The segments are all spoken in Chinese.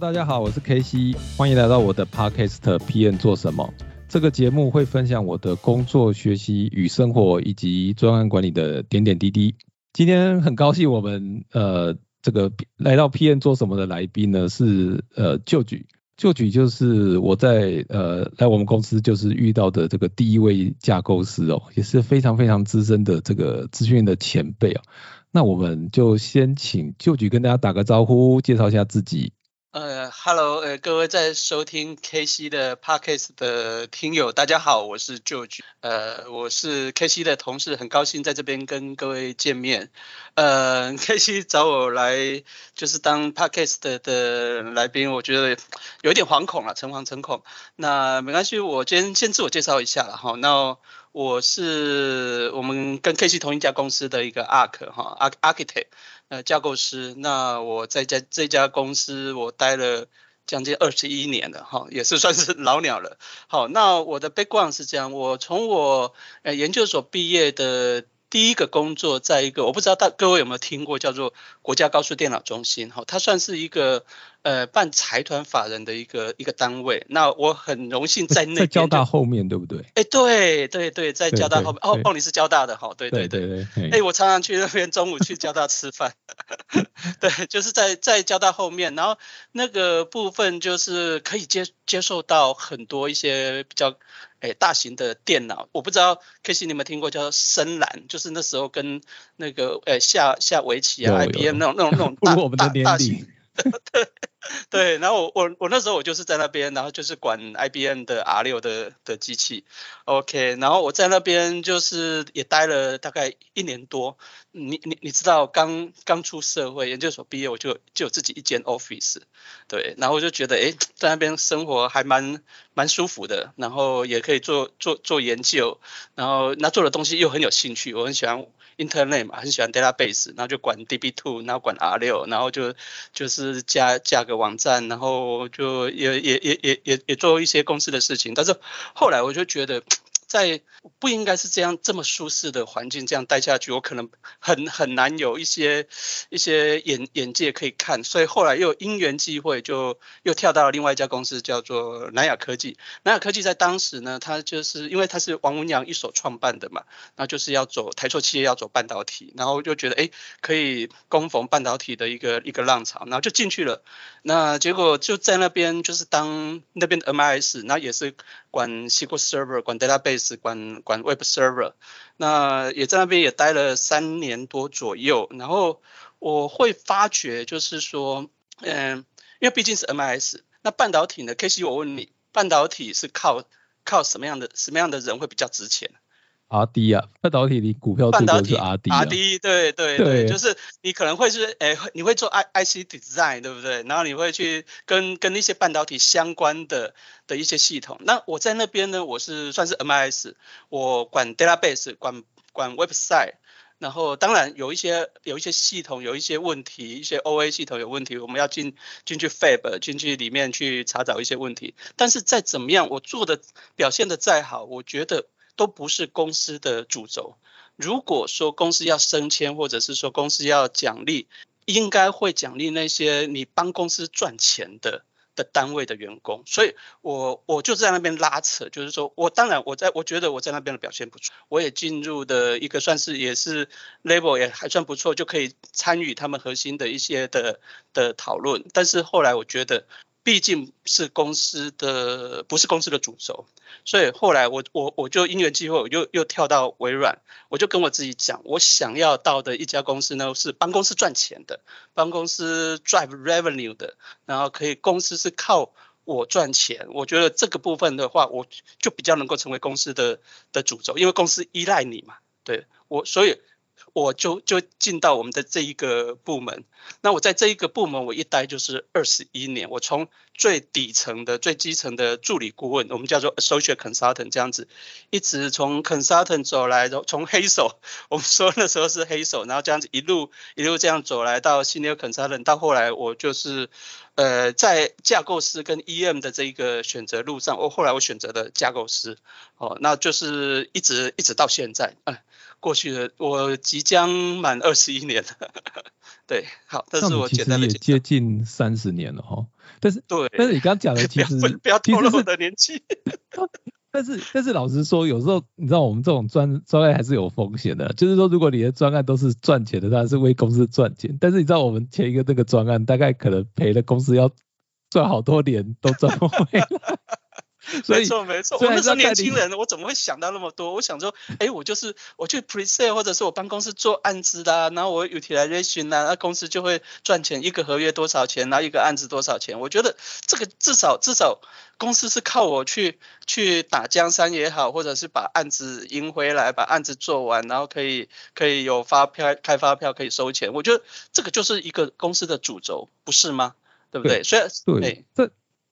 大家好，我是 K C，欢迎来到我的 Podcast PM 做什么？这个节目会分享我的工作、学习与生活，以及专案管理的点点滴滴。今天很高兴，我们呃这个来到 PM 做什么的来宾呢是呃旧举，旧举就是我在呃来我们公司就是遇到的这个第一位架构师哦，也是非常非常资深的这个资讯的前辈哦。那我们就先请旧举跟大家打个招呼，介绍一下自己。呃，Hello，呃，各位在收听 K C 的 Podcast 的听友，大家好，我是 George，呃，我是 K C 的同事，很高兴在这边跟各位见面。呃，K C 找我来就是当 Podcast 的来宾，我觉得有点惶恐了，诚惶诚恐。那没关系，我先先自我介绍一下了哈。那我是我们跟 K C 同一家公司的一个 Arch 哈，Architect。呃，架构师，那我在家这家公司我待了将近二十一年了，哈，也是算是 老鸟了。好，那我的 background 是这样，我从我呃研究所毕业的。第一个工作在一个，我不知道大各位有没有听过叫做国家高速电脑中心，哈，它算是一个呃办财团法人的一个一个单位。那我很荣幸在那在交大后面对不对？哎，对对对，在交大后面。哦哦，你是交大的哈？对对对对。哎，我常常去那边中午去交大吃饭。对，就是在在交大后面，然后那个部分就是可以接接受到很多一些比较。哎，大型的电脑，我不知道 K C 你有没有听过叫深蓝，就是那时候跟那个哎下下围棋啊，I B M 那种那种那种大大大型。对 对，然后我我我那时候我就是在那边，然后就是管 IBM 的 R 六的的机器，OK，然后我在那边就是也待了大概一年多。你你你知道，刚刚出社会，研究所毕业，我就就有自己一间 office，对，然后我就觉得哎，在那边生活还蛮蛮舒服的，然后也可以做做做研究，然后那做的东西又很有兴趣，我很喜欢。Internet 嘛，很喜欢 database，然后就管 DB2，然后管 R6，然后就就是加加个网站，然后就也也也也也也做一些公司的事情。但是后来我就觉得。在不应该是这样这么舒适的环境这样待下去，我可能很很难有一些一些眼眼界可以看，所以后来又因缘际会，就又跳到了另外一家公司，叫做南亚科技。南亚科技在当时呢，它就是因为它是王文洋一手创办的嘛，那就是要走台塑企业要走半导体，然后就觉得哎可以攻逢半导体的一个一个浪潮，然后就进去了。那结果就在那边就是当那边的 MIS，那也是管 SQL Server，管 Database。是管管 Web Server，那也在那边也待了三年多左右，然后我会发觉就是说，嗯，因为毕竟是 MIS，那半导体呢？K C，我问你，半导体是靠靠什么样的什么样的人会比较值钱？R D 啊，半导体你股票半导体 R D R D 对对对，就是你可能会是诶，你会做 I I C design 对不对？然后你会去跟跟那些半导体相关的的一些系统。那我在那边呢，我是算是 M I S，我管 database，管管 website，然后当然有一些有一些系统有一些问题，一些 O A 系统有问题，我们要进进去 Fab 进去里面去查找一些问题。但是再怎么样，我做的表现的再好，我觉得。都不是公司的主轴。如果说公司要升迁，或者是说公司要奖励，应该会奖励那些你帮公司赚钱的的单位的员工。所以，我我就在那边拉扯，就是说我当然我在我觉得我在那边的表现不错，我也进入的一个算是也是 level 也还算不错，就可以参与他们核心的一些的的讨论。但是后来我觉得。毕竟是公司的，不是公司的主轴，所以后来我我我就因缘机会，我又又跳到微软，我就跟我自己讲，我想要到的一家公司呢，是帮公司赚钱的，帮公司 drive revenue 的，然后可以公司是靠我赚钱，我觉得这个部分的话，我就比较能够成为公司的的主轴，因为公司依赖你嘛，对我，所以。我就就进到我们的这一个部门，那我在这一个部门我一待就是二十一年，我从最底层的最基层的助理顾问，我们叫做 associate consultant 这样子，一直从 consultant 走来，从黑手，我们说那时候是黑手，然后这样子一路一路这样走来到 senior consultant，到后来我就是呃在架构师跟 EM 的这一个选择路上，我后来我选择的架构师，哦，那就是一直一直到现在，哎。过去的我即将满二十一年了，对，好，但是我简单的也接近三十年了哈。但是对，但是你刚刚讲的 其实不要透露我的年纪。但是 但是老实说，有时候你知道我们这种专专案还是有风险的。就是说，如果你的专案都是赚钱的，当然是为公司赚钱。但是你知道我们前一个那个专案，大概可能赔了公司要赚好多年都赚不回来。没错没错，我那时候年轻人，我怎么会想到那么多？我想说，哎，我就是我去 presale 或者是我帮公司做案子的，然后我 utilization 啊，那公司就会赚钱，一个合约多少钱，然后一个案子多少钱。我觉得这个至少至少公司是靠我去去打江山也好，或者是把案子赢回来，把案子做完，然后可以可以有发票开发票可以收钱。我觉得这个就是一个公司的主轴，不是吗？对不对？虽然对这。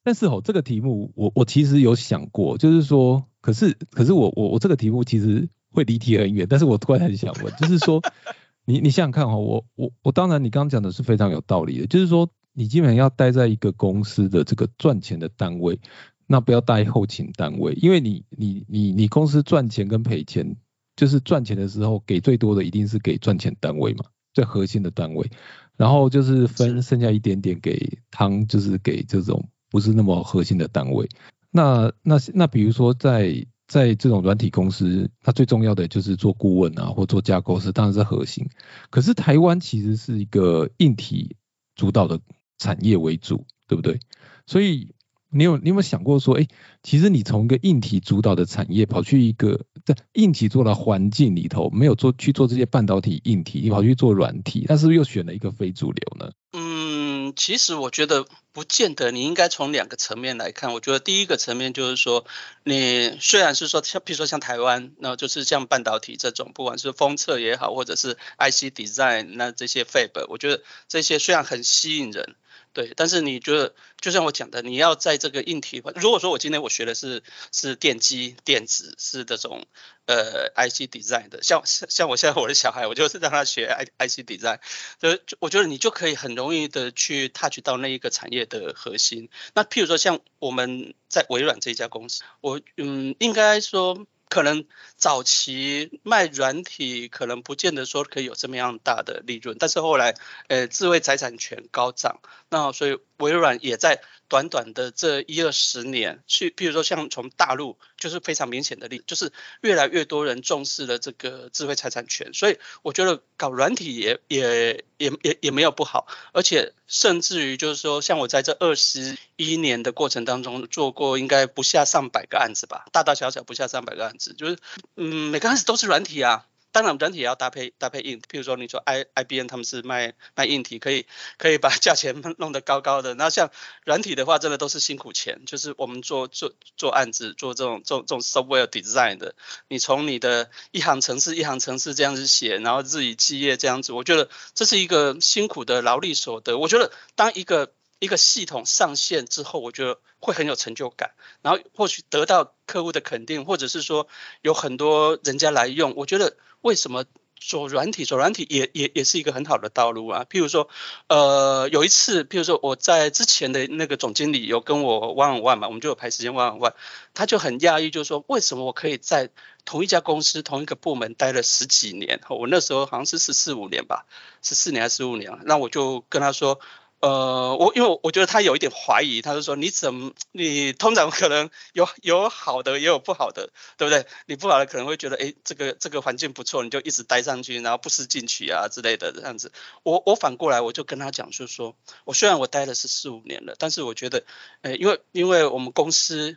但是哦，这个题目我我其实有想过，就是说，可是可是我我我这个题目其实会离题很远，但是我突然很想问，就是说，你你想想看哦，我我我当然你刚刚讲的是非常有道理的，就是说你基本上要待在一个公司的这个赚钱的单位，那不要待后勤单位，因为你你你你公司赚钱跟赔钱，就是赚钱的时候给最多的一定是给赚钱单位嘛，最核心的单位，然后就是分剩下一点点给汤，就是给这种。不是那么核心的单位，那那那比如说在在这种软体公司，它最重要的就是做顾问啊，或做架构师，当然是核心。可是台湾其实是一个硬体主导的产业为主，对不对？所以你有你有没有想过说，哎，其实你从一个硬体主导的产业跑去一个在硬体做的环境里头，没有做去做这些半导体硬体，你跑去做软体，那是不是又选了一个非主流呢？嗯，其实我觉得不见得，你应该从两个层面来看。我觉得第一个层面就是说，你虽然是说像，比如说像台湾，那就是像半导体这种，不管是封测也好，或者是 IC design，那这些 fab，我觉得这些虽然很吸引人。对，但是你觉得，就像我讲的，你要在这个硬体，如果说我今天我学的是是电机电子，是这种呃 IC design 的，像像我现在我的小孩，我就是让他学 I IC design，就我觉得你就可以很容易的去 touch 到那一个产业的核心。那譬如说像我们在微软这一家公司，我嗯应该说。可能早期卖软体，可能不见得说可以有这么样大的利润，但是后来，呃，智慧财产权高涨，那所以微软也在。短短的这一二十年，去，比如说像从大陆，就是非常明显的例，就是越来越多人重视了这个智慧财产权，所以我觉得搞软体也也也也也没有不好，而且甚至于就是说，像我在这二十一年的过程当中做过，应该不下上百个案子吧，大大小小不下上百个案子，就是嗯，每个案子都是软体啊。当然，软体也要搭配搭配硬，譬如说你说 I I B N 他们是卖卖硬体，可以可以把价钱弄得高高的。那像软体的话，真的都是辛苦钱。就是我们做做做案子，做这种这种 software design 的，你从你的一行程式一行程式这样子写，然后日以继夜这样子，我觉得这是一个辛苦的劳力所得。我觉得当一个一个系统上线之后，我觉得会很有成就感，然后或许得到客户的肯定，或者是说有很多人家来用，我觉得。为什么做软体？做软体也也也是一个很好的道路啊。譬如说，呃，有一次，譬如说我在之前的那个总经理有跟我 one on one 嘛，我们就有排时间 one on one，他就很讶异，就是说为什么我可以在同一家公司、同一个部门待了十几年？我那时候好像是十四五年吧，十四年还是十五年？那我就跟他说。呃，我因为我觉得他有一点怀疑，他就说你怎么你通常可能有有好的也有不好的，对不对？你不好的可能会觉得，哎，这个这个环境不错，你就一直待上去，然后不思进取啊之类的这样子。我我反过来我就跟他讲，就是说我虽然我待了是四五年了，但是我觉得，呃，因为因为我们公司。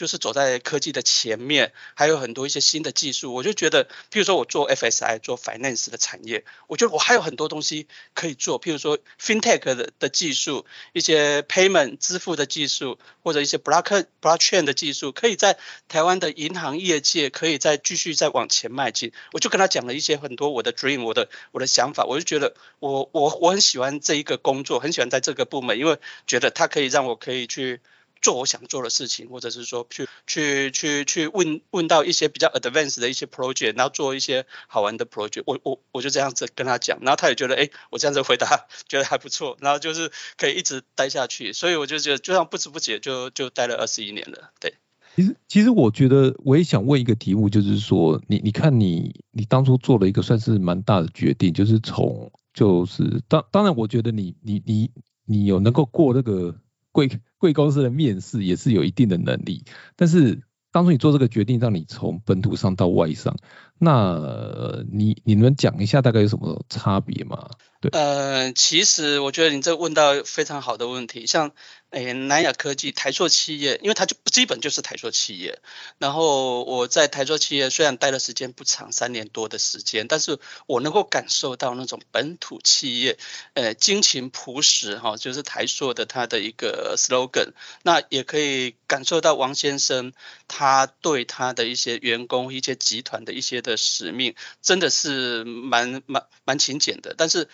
就是走在科技的前面，还有很多一些新的技术，我就觉得，譬如说我做 FSI 做 finance 的产业，我觉得我还有很多东西可以做，譬如说 fintech 的的技术，一些 payment 支付的技术，或者一些 block blockchain 的技术，可以在台湾的银行业界可以再继续再往前迈进。我就跟他讲了一些很多我的 dream，我的我的想法，我就觉得我我我很喜欢这一个工作，很喜欢在这个部门，因为觉得它可以让我可以去。做我想做的事情，或者是说去去去去问问到一些比较 advanced 的一些 project，然后做一些好玩的 project。我我我就这样子跟他讲，然后他也觉得，哎，我这样子回答 觉得还不错，然后就是可以一直待下去。所以我就觉得，就像不知不觉就就待了二十一年了。对，其实其实我觉得我也想问一个题目，就是说你你看你你当初做了一个算是蛮大的决定，就是从就是当当然，我觉得你你你你有能够过那个贵贵公司的面试，也是有一定的能力。但是当初你做这个决定，让你从本土上到外商，那你你能讲一下大概有什么差别吗？对，呃，其实我觉得你这问到非常好的问题，像。诶，南亚科技台硕企业，因为它就基本就是台硕企业。然后我在台硕企业虽然待的时间不长，三年多的时间，但是我能够感受到那种本土企业，呃，精勤朴实哈，就是台硕的它的一个 slogan。那也可以感受到王先生他对他的一些员工、一些集团的一些的的使命，真的是蛮蛮蛮勤俭的。但是，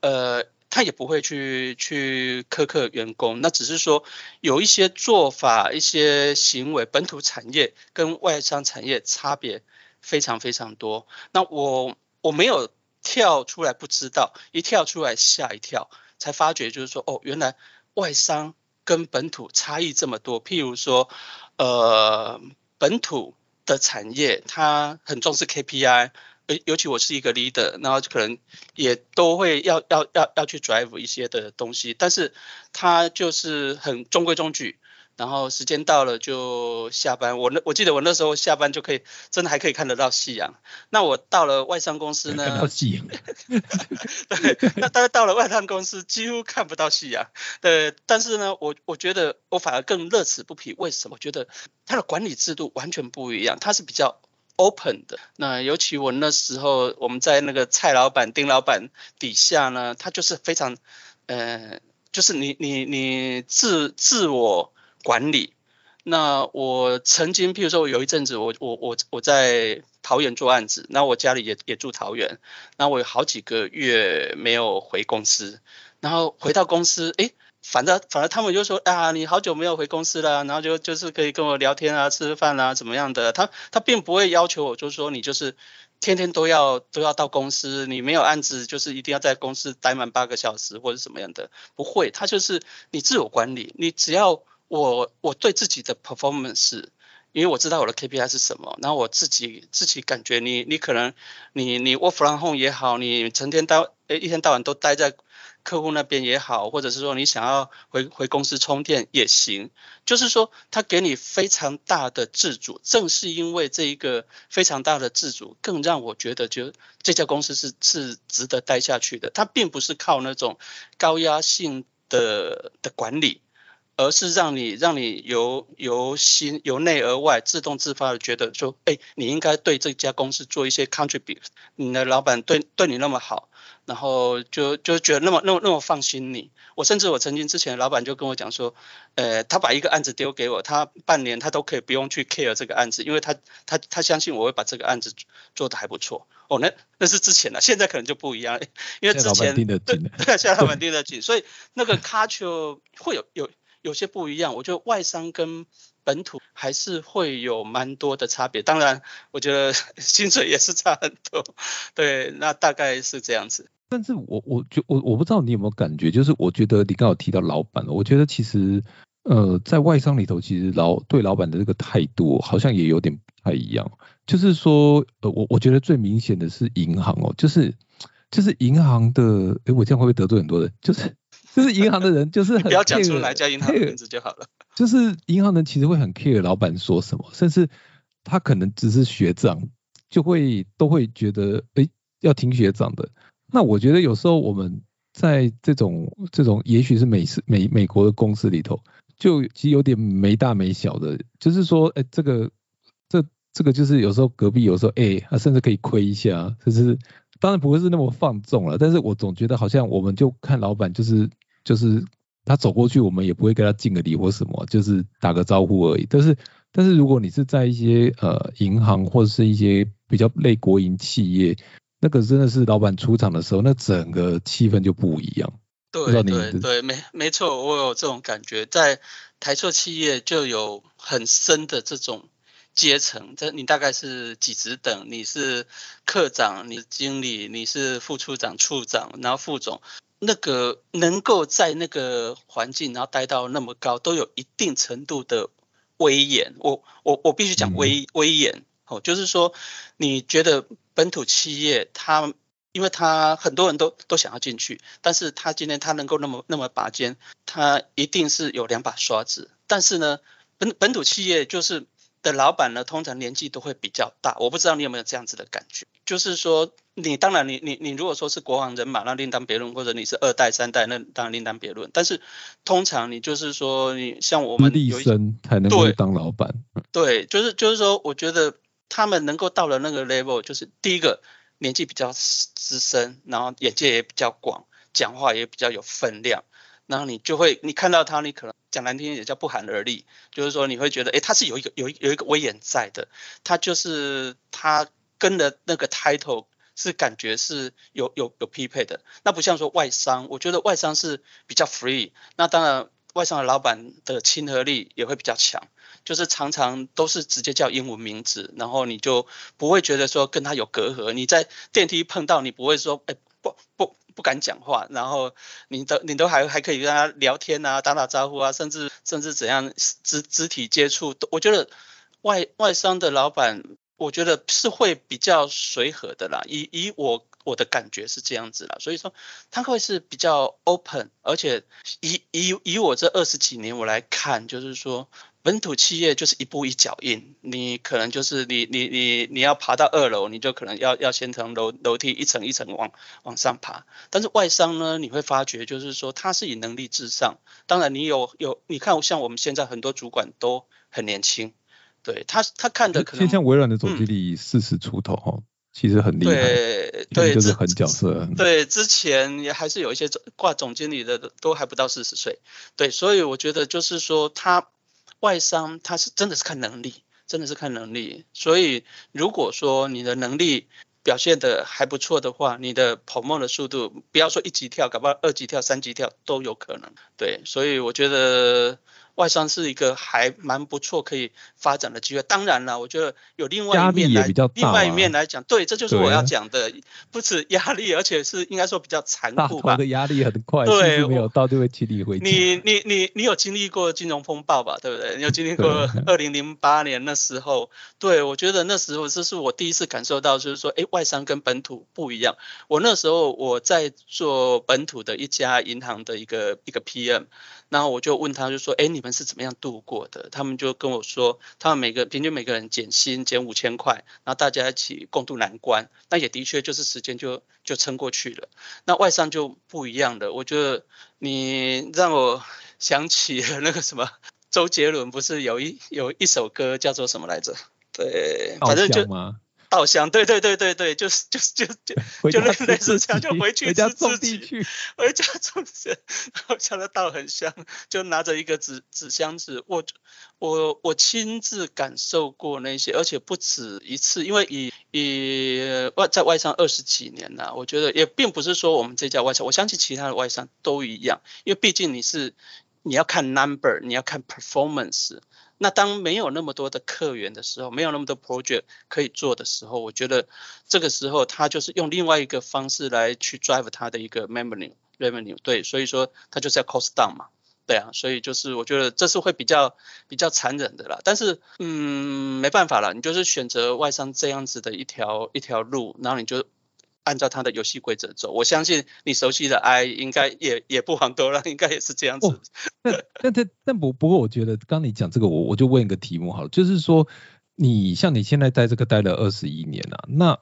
呃。他也不会去去苛刻员工，那只是说有一些做法、一些行为，本土产业跟外商产业差别非常非常多。那我我没有跳出来不知道，一跳出来吓一跳，才发觉就是说，哦，原来外商跟本土差异这么多。譬如说，呃，本土的产业他很重视 KPI。尤尤其我是一个 leader，然后可能也都会要要要要去 drive 一些的东西，但是他就是很中规中矩，然后时间到了就下班。我那我记得我那时候下班就可以真的还可以看得到夕阳。那我到了外商公司呢？看到夕阳。对，那但是到了外商公司几乎看不到夕阳。对，但是呢，我我觉得我反而更乐此不疲。为什么？我觉得它的管理制度完全不一样，它是比较。open 的那尤其我那时候我们在那个蔡老板丁老板底下呢，他就是非常呃，就是你你你自自我管理。那我曾经譬如说我有一阵子我我我我在桃园做案子，那我家里也也住桃园，那我有好几个月没有回公司，然后回到公司哎。反正反正他们就说啊，你好久没有回公司了，然后就就是可以跟我聊天啊，吃饭啊，怎么样的？他他并不会要求我，就是说你就是天天都要都要到公司，你没有案子就是一定要在公司待满八个小时或者什么样的？不会，他就是你自我管理，你只要我我对自己的 performance，因为我知道我的 KPI 是什么，然后我自己自己感觉你你可能你你 work from home 也好，你成天待诶一天到晚都待在。客户那边也好，或者是说你想要回回公司充电也行，就是说他给你非常大的自主，正是因为这一个非常大的自主，更让我觉得就这家公司是是值得待下去的。它并不是靠那种高压性的的管理，而是让你让你由由心由内而外自动自发的觉得说，哎，你应该对这家公司做一些 contribute，你的老板对对你那么好。然后就就觉得那么那么那么放心你，我甚至我曾经之前老板就跟我讲说，呃，他把一个案子丢给我，他半年他都可以不用去 care 这个案子，因为他他他相信我会把这个案子做的还不错。哦，那那是之前的，现在可能就不一样，因为之前对对，现在老板盯得紧，所以那个 culture 会有有有些不一样。我觉得外商跟本土还是会有蛮多的差别，当然我觉得 薪水也是差很多。对，那大概是这样子。但是我我觉我我不知道你有没有感觉，就是我觉得你刚好提到老板了，我觉得其实呃在外商里头，其实老对老板的这个态度好像也有点不太一样。就是说呃我我觉得最明显的是银行哦，就是就是银行的，哎我这样会不会得罪很多人？就是就是银行的人就是 不要讲出来叫银行的名字就好了。就是银行人其实会很 care 老板说什么，甚至他可能只是学长，就会都会觉得哎要听学长的。那我觉得有时候我们在这种这种，也许是美式美美国的公司里头，就其实有点没大没小的，就是说，哎，这个这这个就是有时候隔壁有时候，哎，他甚至可以亏一下，就是当然不会是那么放纵了，但是我总觉得好像我们就看老板就是就是他走过去，我们也不会跟他敬个礼或什么，就是打个招呼而已。但是但是如果你是在一些呃银行或者是一些比较类国营企业。那个真的是老板出场的时候，那整个气氛就不一样。对对对，没没错，我有这种感觉，在台塑企业就有很深的这种阶层。这你大概是几职等？你是科长，你是经理，你是副处长、处长，然后副总，那个能够在那个环境，然后待到那么高，都有一定程度的威严。我我我必须讲威威严。哦，就是说，你觉得本土企业它因为他很多人都都想要进去，但是他今天他能够那么那么拔尖，他一定是有两把刷子。但是呢，本本土企业就是的老板呢，通常年纪都会比较大。我不知道你有没有这样子的感觉，就是说，你当然你你你如果说是国王人马，那另当别论；或者你是二代三代，那当然另当别论。但是通常你就是说，你像我们有一生才能够当老板。对，就是就是说，我觉得他们能够到了那个 level，就是第一个。年纪比较资深，然后眼界也比较广，讲话也比较有分量，然后你就会，你看到他，你可能讲难听也叫不寒而栗，就是说你会觉得，哎，他是有一个有有一个威严在的，他就是他跟的那个 title 是感觉是有有有匹配的，那不像说外商，我觉得外商是比较 free，那当然外商的老板的亲和力也会比较强。就是常常都是直接叫英文名字，然后你就不会觉得说跟他有隔阂。你在电梯碰到，你不会说哎不不不敢讲话，然后你都你都还还可以跟他聊天啊，打打招呼啊，甚至甚至怎样肢肢体接触，我觉得外外商的老板，我觉得是会比较随和的啦。以以我我的感觉是这样子啦，所以说他会是比较 open，而且以以以我这二十几年我来看，就是说。本土企业就是一步一脚印，你可能就是你你你你要爬到二楼，你就可能要要先从楼楼梯一层一层往往上爬。但是外商呢，你会发觉就是说他是以能力至上。当然你有有你看像我们现在很多主管都很年轻，对他他看的可能。像微软的总经理四十出头哈，其实很厉害，对对，就是很角色。对，之前也还是有一些挂总经理的都还不到四十岁，对，所以我觉得就是说他。外伤他是真的是看能力，真的是看能力。所以如果说你的能力表现的还不错的话，你的跑梦的速度，不要说一级跳，搞不好二级跳、三级跳都有可能。对，所以我觉得。外商是一个还蛮不错可以发展的机会，当然了，我觉得有另外一面来，另外一面来讲，对，这就是我要讲的，不止压力，而且是应该说比较残酷吧。的压力很快，对，没有到就会请你回。你你你你有经历过金融风暴吧？对不对？你有经历过二零零八年那时候？对，我觉得那时候这是我第一次感受到，就是说，哎，外商跟本土不一样。我那时候我在做本土的一家银行的一个一个 PM。然后我就问他，就说：“哎，你们是怎么样度过的？”他们就跟我说，他们每个平均每个人减薪减五千块，然后大家一起共度难关。那也的确就是时间就就撑过去了。那外商就不一样的，我觉得你让我想起了那个什么，周杰伦不是有一有一首歌叫做什么来着？对，反正就。稻香，对对对对对，就是就是就就就类似这样，就回去吃自己，回家种地，然后家的稻很香，就拿着一个纸纸箱子，我我我亲自感受过那些，而且不止一次，因为以以外在外商二十几年了，我觉得也并不是说我们这家外商，我相信其他的外商都一样，因为毕竟你是你要看 number，你要看 performance。那当没有那么多的客源的时候，没有那么多 project 可以做的时候，我觉得这个时候他就是用另外一个方式来去 drive 他的一个 revenue revenue 对，所以说他就是要 cost down 嘛，对啊，所以就是我觉得这是会比较比较残忍的啦，但是嗯没办法了，你就是选择外商这样子的一条一条路，然后你就。按照他的游戏规则走，我相信你熟悉的 I 应该也也不遑多让，应该也是这样子。但但但不不过，我觉得刚你讲这个，我我就问一个题目好了，就是说你像你现在在这个待了二十一年了，那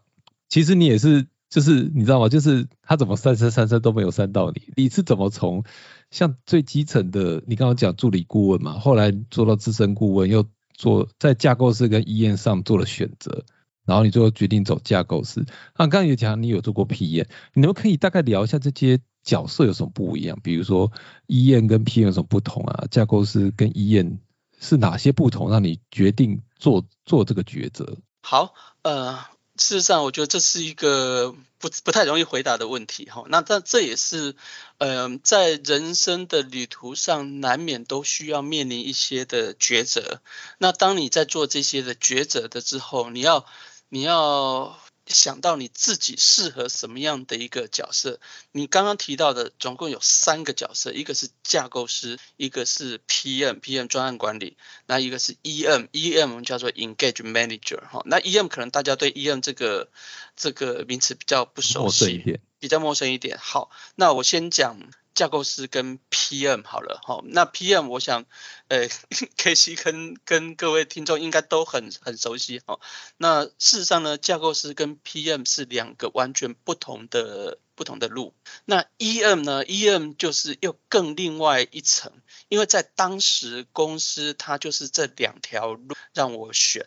其实你也是就是你知道吗？就是他怎么三三三三都没有三到你，你是怎么从像最基层的，你刚刚讲助理顾问嘛，后来做到资深顾问，又做在架构师跟医院上做了选择。然后你最后决定走架构师，那刚刚也讲你有做过 PM，你们可以大概聊一下这些角色有什么不一样？比如说医院跟 PM 有什么不同啊？架构师跟医院是哪些不同，让你决定做做这个抉择？好，呃，事实上我觉得这是一个不不太容易回答的问题哈。那但这也是，呃，在人生的旅途上难免都需要面临一些的抉择。那当你在做这些的抉择的之后，你要你要想到你自己适合什么样的一个角色。你刚刚提到的总共有三个角色，一个是架构师，一个是 PM，PM 专案管理，那一个是 EM，EM 叫做 Engage Manager 哈。那 EM 可能大家对 EM 这个这个名词比较不熟悉，比较陌生一点。好，那我先讲。架构师跟 PM 好了，哈，那 PM 我想，呃，K C 跟跟各位听众应该都很很熟悉，哈。那事实上呢，架构师跟 PM 是两个完全不同的不同的路。那 EM 呢，EM 就是又更另外一层，因为在当时公司它就是这两条路让我选，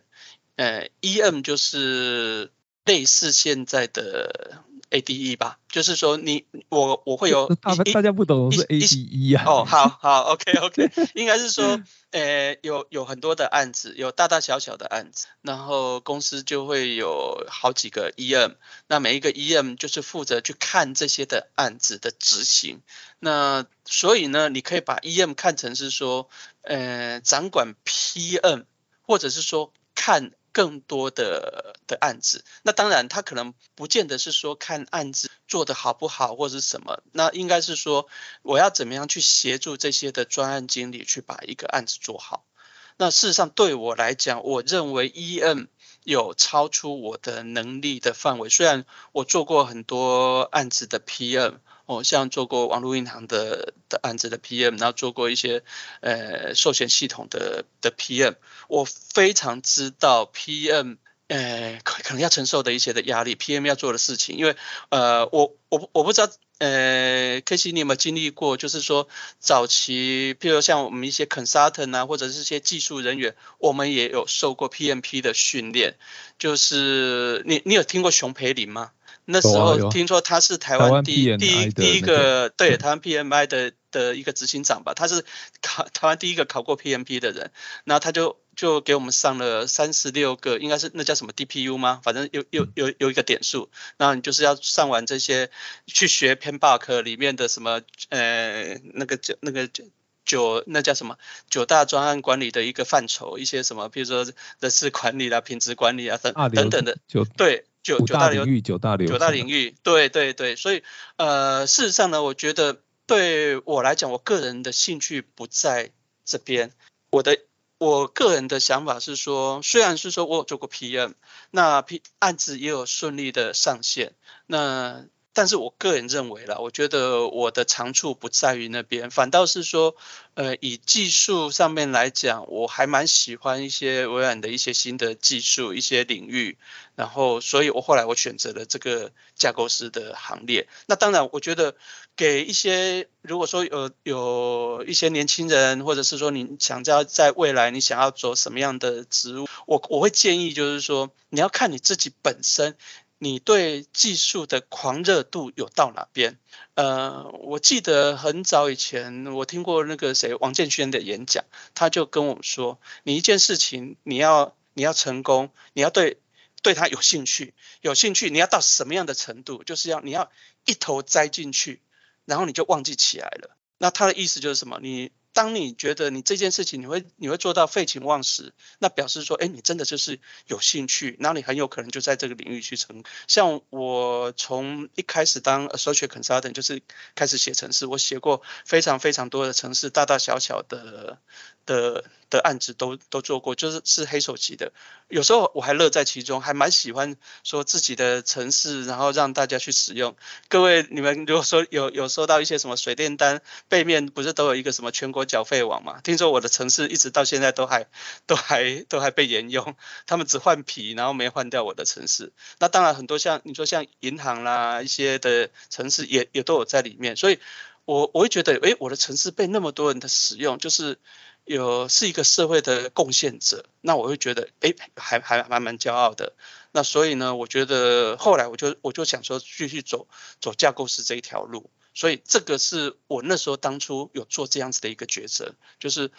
呃，EM 就是类似现在的。A D E 吧，就是说你我我会有，大大家不懂是 A D E 啊。哦，好好，OK OK，应该是说，呃，有有很多的案子，有大大小小的案子，然后公司就会有好几个 E M，那每一个 E M 就是负责去看这些的案子的执行。那所以呢，你可以把 E M 看成是说，呃，掌管 P M，或者是说看。更多的的案子，那当然他可能不见得是说看案子做的好不好或者是什么，那应该是说我要怎么样去协助这些的专案经理去把一个案子做好。那事实上对我来讲，我认为 EM 有超出我的能力的范围，虽然我做过很多案子的 PM。哦，像做过网络银行的的案子的 PM，然后做过一些呃寿险系统的的 PM，我非常知道 PM 呃可可能要承受的一些的压力，PM 要做的事情，因为呃我我我不知道呃 K C 你有没有经历过，就是说早期，譬如像我们一些 consultant 啊，或者是一些技术人员，我们也有受过 PMP 的训练，就是你你有听过熊培林吗？那时候听说他是台湾第第一第一个对台湾 PMI 的的一个执行长吧，他是考台湾第一个考过 PMP 的人，然后他就就给我们上了三十六个，应该是那叫什么？DPU 吗？反正有有有有一个点数，然后你就是要上完这些去学 PMBOK 里面的什么呃那个叫那个九那叫什么？九大专案管理的一个范畴，一些什么比如说人事管理啦、品质管理啊等等等的，对。九九大领域，九大领域，九大领域，对对对，所以呃，事实上呢，我觉得对我来讲，我个人的兴趣不在这边。我的我个人的想法是说，虽然是说我有做过 PM，那 P 案子也有顺利的上线，那。但是我个人认为啦，我觉得我的长处不在于那边，反倒是说，呃，以技术上面来讲，我还蛮喜欢一些微软的一些新的技术、一些领域，然后，所以我后来我选择了这个架构师的行列。那当然，我觉得给一些如果说有有一些年轻人，或者是说你想要在未来你想要做什么样的职务，我我会建议就是说，你要看你自己本身。你对技术的狂热度有到哪边？呃，我记得很早以前我听过那个谁王建轩的演讲，他就跟我们说，你一件事情你要你要成功，你要对对他有兴趣，有兴趣你要到什么样的程度？就是要你要一头栽进去，然后你就忘记起来了。那他的意思就是什么？你当你觉得你这件事情你会你会做到废寝忘食，那表示说，哎，你真的就是有兴趣，那你很有可能就在这个领域去成。像我从一开始当 associate consultant 就是开始写程式，我写过非常非常多的城市，大大小小的的的案子都都做过，就是是黑手级的。有时候我还乐在其中，还蛮喜欢说自己的城市，然后让大家去使用。各位你们如果说有有收到一些什么水电单，背面不是都有一个什么全国缴费网嘛？听说我的城市一直到现在都还都还都还被沿用，他们只换皮，然后没换掉我的城市。那当然很多像你说像银行啦一些的城市也也都有在里面，所以我我会觉得，哎，我的城市被那么多人的使用，就是有是一个社会的贡献者，那我会觉得，哎，还还蛮蛮骄傲的。那所以呢，我觉得后来我就我就想说，继续走走架构师这一条路。所以这个是我那时候当初有做这样子的一个抉择，就是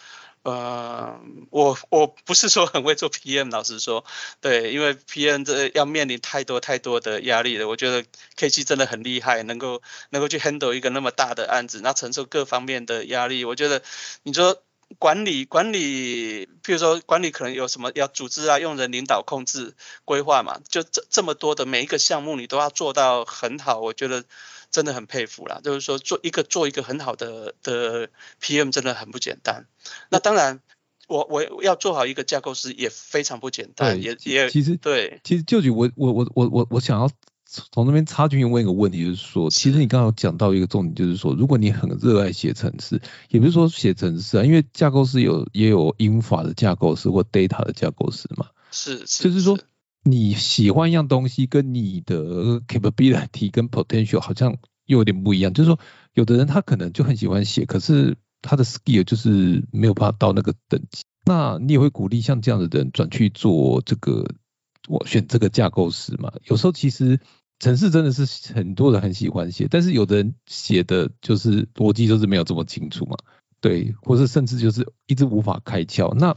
呃，我我不是说很会做 PM，老实说，对，因为 PM 这要面临太多太多的压力了。我觉得 K G 真的很厉害，能够能够去 handle 一个那么大的案子，那承受各方面的压力。我觉得你说管理管理，譬如说管理可能有什么要组织啊，用人领导控制规划嘛，就这这么多的每一个项目你都要做到很好，我觉得真的很佩服啦。就是说做一个做一个很好的的 PM 真的很不简单。那当然，我我要做好一个架构师也非常不简单，也也其实对，其实就举我我我我我我想要。从那边插进去问一个问题，就是说，其实你刚刚讲到一个重点，就是说，如果你很热爱写程式，也不是说写程式啊，因为架构师有也有英法的架构师或 data 的架构师嘛，是，就是说你喜欢一样东西，跟你的 capability 跟 potential 好像又有点不一样。就是说，有的人他可能就很喜欢写，可是他的 skill 就是没有办法到那个等级。那你也会鼓励像这样的人转去做这个？我选这个架构师嘛，有时候其实城市真的是很多人很喜欢写，但是有的人写的就是逻辑就是没有这么清楚嘛，对，或是甚至就是一直无法开窍。那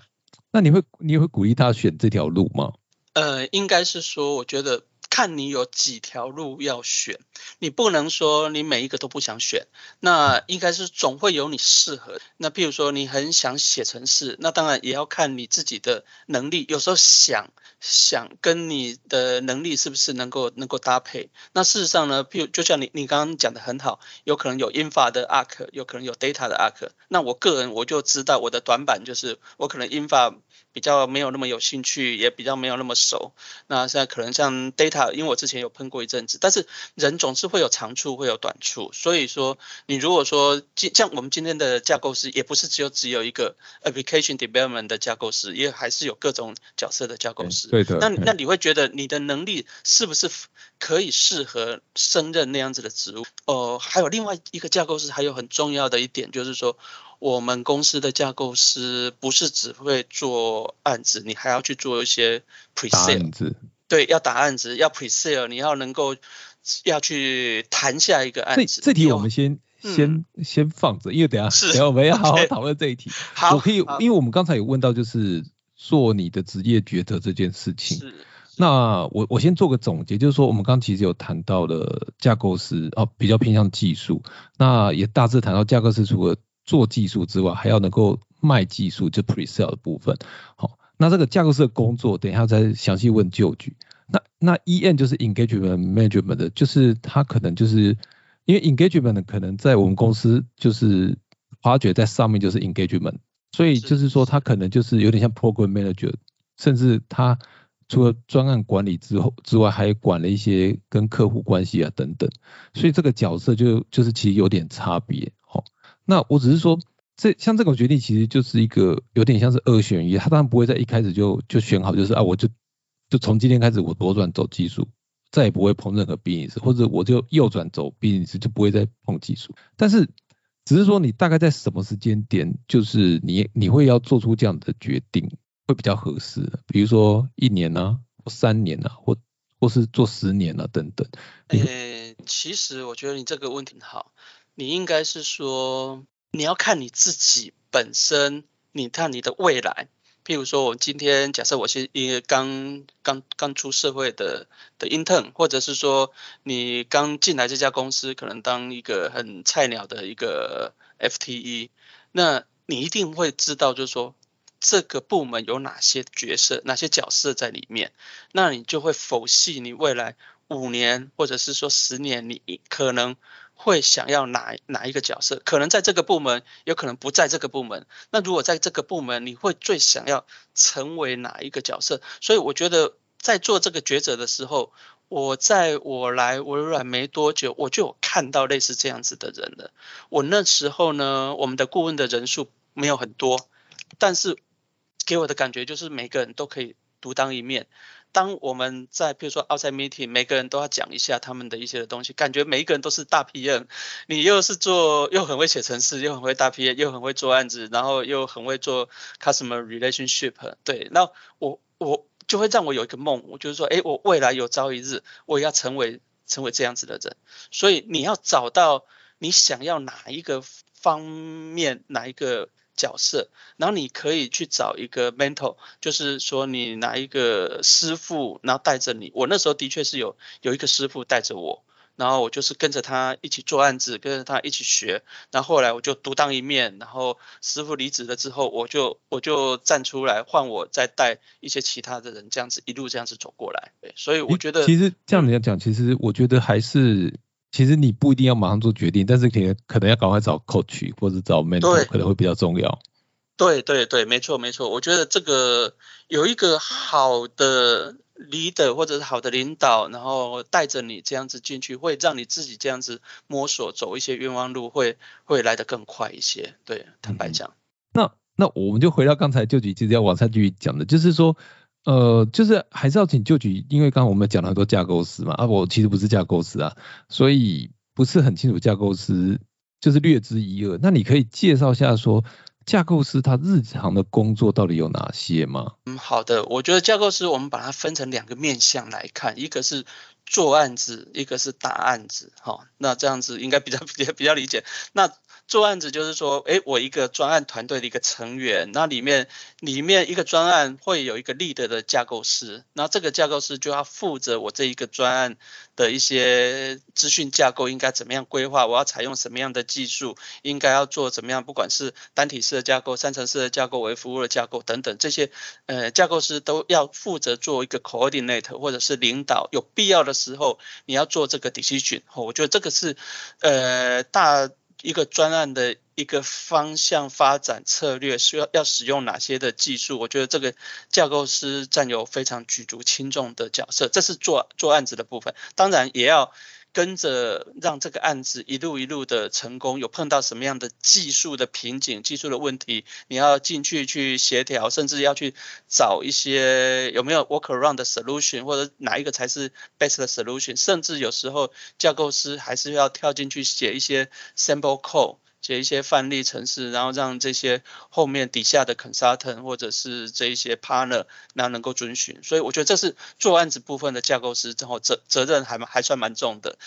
那你会你也会鼓励他选这条路吗？呃，应该是说，我觉得。看你有几条路要选，你不能说你每一个都不想选，那应该是总会有你适合。那譬如说你很想写城市，那当然也要看你自己的能力。有时候想想跟你的能力是不是能够能够搭配。那事实上呢，譬如就像你你刚刚讲的很好，有可能有 infra 的 arc，有可能有 data 的 arc。那我个人我就知道我的短板就是我可能 infra 比较没有那么有兴趣，也比较没有那么熟。那现在可能像 data。因为我之前有喷过一阵子，但是人总是会有长处，会有短处，所以说你如果说今像我们今天的架构师，也不是只有只有一个 application development 的架构师，也还是有各种角色的架构师。对的。那那你会觉得你的能力是不是可以适合胜任那样子的职务？哦，还有另外一个架构师，还有很重要的一点就是说，我们公司的架构师不是只会做案子，你还要去做一些 pre sale。对，要打案子，要 pre-sale，你要能够要去谈下一个案子。这这题我们先先先放着，因为等下 等下我们要好好讨论这一题。好，我可以，因为我们刚才有问到就是做你的职业抉择这件事情。是。那我我先做个总结，就是说我们刚其实有谈到了架构师哦，比较偏向技术。那也大致谈到架构师除了做技术之外，还要能够卖技术，就 pre-sale 的部分。好。那这个架构师的工作，等一下再详细问旧局。那那 E N 就是 engagement management 的，就是他可能就是因为 engagement 可能在我们公司就是发掘在上面就是 engagement，所以就是说他可能就是有点像 program manager，甚至他除了专案管理之后之外，还管了一些跟客户关系啊等等，所以这个角色就就是其实有点差别。那我只是说。这像这种决定其实就是一个有点像是二选一，他当然不会在一开始就就选好，就是啊我就就从今天开始我左转走技术，再也不会碰任何 B 影视或者我就右转走 B 影视就不会再碰技术。但是只是说你大概在什么时间点，就是你你会要做出这样的决定会比较合适，比如说一年呢，或三年呢，或或是做十年了等等。呃，其实我觉得你这个问题好，你应该是说。你要看你自己本身，你看你的未来。譬如说，我今天假设我是一个刚刚刚出社会的的 intern，或者是说你刚进来这家公司，可能当一个很菜鸟的一个 FTE，那你一定会知道，就是说这个部门有哪些角色、哪些角色在里面，那你就会否系你未来五年，或者是说十年，你可能。会想要哪哪一个角色？可能在这个部门，有可能不在这个部门。那如果在这个部门，你会最想要成为哪一个角色？所以我觉得在做这个抉择的时候，我在我来微软没多久，我就有看到类似这样子的人了。我那时候呢，我们的顾问的人数没有很多，但是给我的感觉就是每个人都可以独当一面。当我们在比如说 outside meeting，每个人都要讲一下他们的一些的东西，感觉每一个人都是大 PM，你又是做又很会写程式，又很会大 PM，又很会做案子，然后又很会做 customer relationship，对，那我我就会让我有一个梦，我就是说，哎，我未来有朝一日我要成为成为这样子的人，所以你要找到你想要哪一个方面，哪一个。角色，然后你可以去找一个 mentor，就是说你拿一个师傅，然后带着你。我那时候的确是有有一个师傅带着我，然后我就是跟着他一起做案子，跟着他一起学，然后后来我就独当一面，然后师傅离职了之后，我就我就站出来换我再带一些其他的人，这样子一路这样子走过来。对，所以我觉得其实这样子要讲，其实我觉得还是其实你不一定要马上做决定，但是可能可能要赶快找 coach 或者找 mentor 可能会比较重要。对对对，没错没错，我觉得这个有一个好的 leader 或者是好的领导，然后带着你这样子进去，会让你自己这样子摸索走一些冤枉路，会会来得更快一些。对，坦白讲。那那我们就回到刚才就局，其实要往下继续讲的，就是说，呃，就是还是要请旧局，因为刚刚我们讲了很多架构师嘛，啊，我其实不是架构师啊，所以不是很清楚架构师，就是略知一二。那你可以介绍一下说。架构师他日常的工作到底有哪些吗？嗯，好的，我觉得架构师我们把它分成两个面向来看，一个是做案子，一个是打案子，哈，那这样子应该比较比 较比较理解。那做案子就是说，哎，我一个专案团队的一个成员，那里面里面一个专案会有一个 lead 的架构师，那这个架构师就要负责我这一个专案的一些资讯架构应该怎么样规划，我要采用什么样的技术，应该要做怎么样，不管是单体式的架构、三层式的架构、为服务的架构等等，这些呃架构师都要负责做一个 coordinate 或者是领导，有必要的时候你要做这个 decision，我觉得这个是呃大。一个专案的一个方向发展策略需要要使用哪些的技术？我觉得这个架构师占有非常举足轻重的角色，这是做做案子的部分。当然也要跟着让这个案子一路一路的成功。有碰到什么样的技术的瓶颈、技术的问题，你要进去去协调，甚至要去找一些有没有 work around 的 solution，或者哪一个才是 best solution。甚至有时候架构师还是要跳进去写一些 sample code。写一些范例程式，然后让这些后面底下的 consultant 或者是这一些 partner 那能够遵循，所以我觉得这是做案子部分的架构师，之后责责任还还算蛮重的。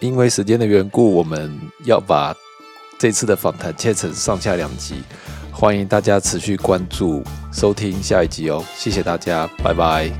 因为时间的缘故，我们要把这次的访谈切成上下两集，欢迎大家持续关注收听下一集哦，谢谢大家，拜拜。